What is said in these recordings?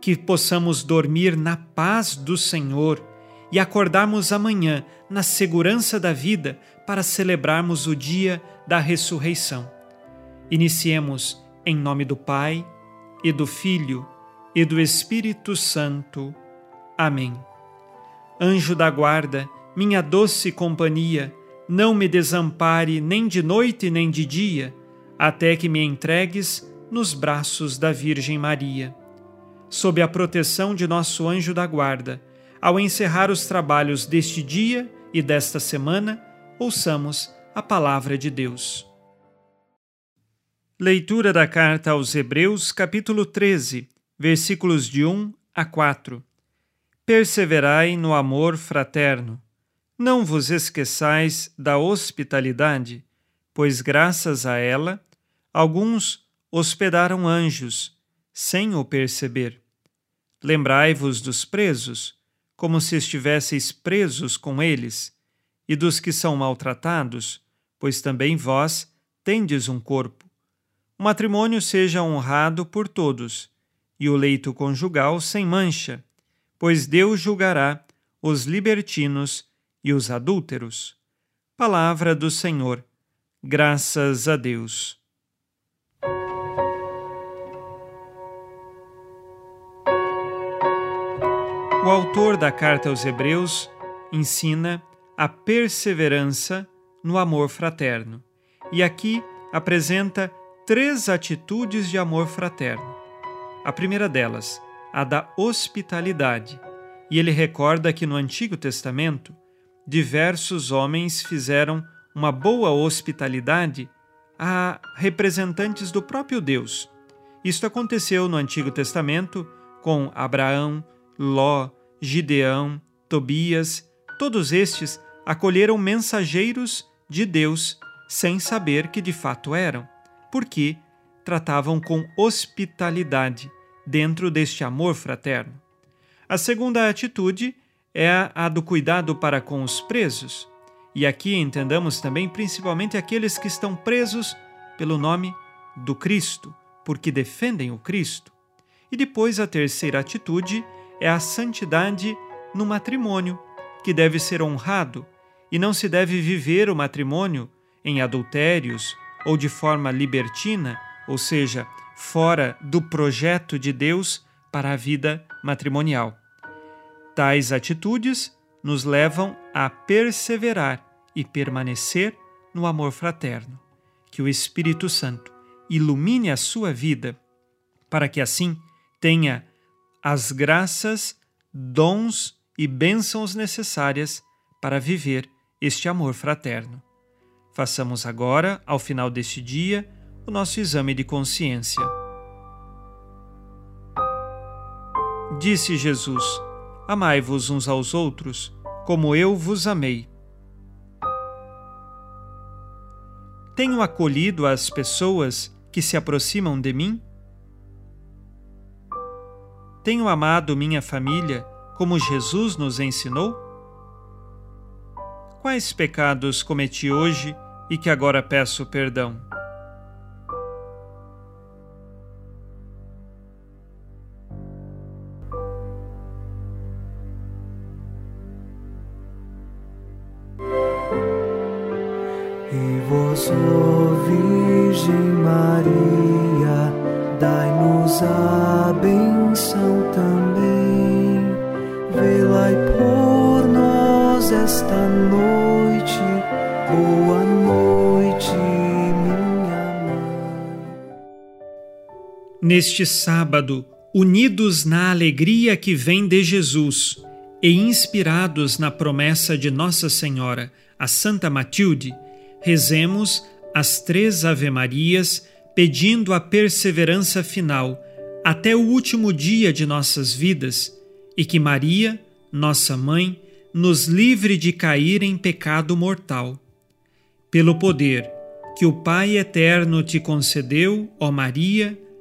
Que possamos dormir na paz do Senhor e acordarmos amanhã na segurança da vida para celebrarmos o dia da ressurreição. Iniciemos em nome do Pai, e do Filho, e do Espírito Santo. Amém. Anjo da guarda, minha doce companhia, não me desampare nem de noite nem de dia, até que me entregues nos braços da Virgem Maria. Sob a proteção de nosso anjo da guarda, ao encerrar os trabalhos deste dia e desta semana, ouçamos a palavra de Deus. Leitura da carta aos Hebreus, capítulo 13, versículos de 1 a 4. Perseverai no amor fraterno. Não vos esqueçais da hospitalidade, pois graças a ela alguns hospedaram anjos, sem o perceber. Lembrai-vos dos presos como se estivesseis presos com eles, e dos que são maltratados, pois também vós tendes um corpo. O matrimônio seja honrado por todos, e o leito conjugal sem mancha, pois Deus julgará os libertinos e os adúlteros. Palavra do Senhor. Graças a Deus. O autor da carta aos Hebreus ensina a perseverança no amor fraterno e aqui apresenta três atitudes de amor fraterno. A primeira delas, a da hospitalidade, e ele recorda que no Antigo Testamento diversos homens fizeram uma boa hospitalidade a representantes do próprio Deus. Isto aconteceu no Antigo Testamento com Abraão, Ló, Gideão, Tobias, todos estes acolheram mensageiros de Deus sem saber que de fato eram, porque tratavam com hospitalidade dentro deste amor fraterno. A segunda atitude é a do cuidado para com os presos. E aqui entendamos também principalmente aqueles que estão presos pelo nome do Cristo, porque defendem o Cristo. E depois a terceira atitude é a santidade no matrimônio, que deve ser honrado, e não se deve viver o matrimônio em adultérios ou de forma libertina, ou seja, fora do projeto de Deus para a vida matrimonial. Tais atitudes nos levam a perseverar e permanecer no amor fraterno. Que o Espírito Santo ilumine a sua vida, para que assim tenha as graças, dons e bênçãos necessárias para viver este amor fraterno. Façamos agora, ao final deste dia, o nosso exame de consciência. Disse Jesus: Amai-vos uns aos outros, como eu vos amei. Tenho acolhido as pessoas que se aproximam de mim? Tenho amado minha família como Jesus nos ensinou? Quais pecados cometi hoje e que agora peço perdão? E vós, Virgem Maria, Neste sábado, unidos na alegria que vem de Jesus e inspirados na promessa de Nossa Senhora, a Santa Matilde, rezemos as três Ave-Marias pedindo a perseverança final até o último dia de nossas vidas e que Maria, nossa mãe, nos livre de cair em pecado mortal. Pelo poder que o Pai eterno te concedeu, ó Maria,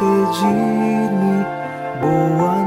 despedir-me. Boa noite,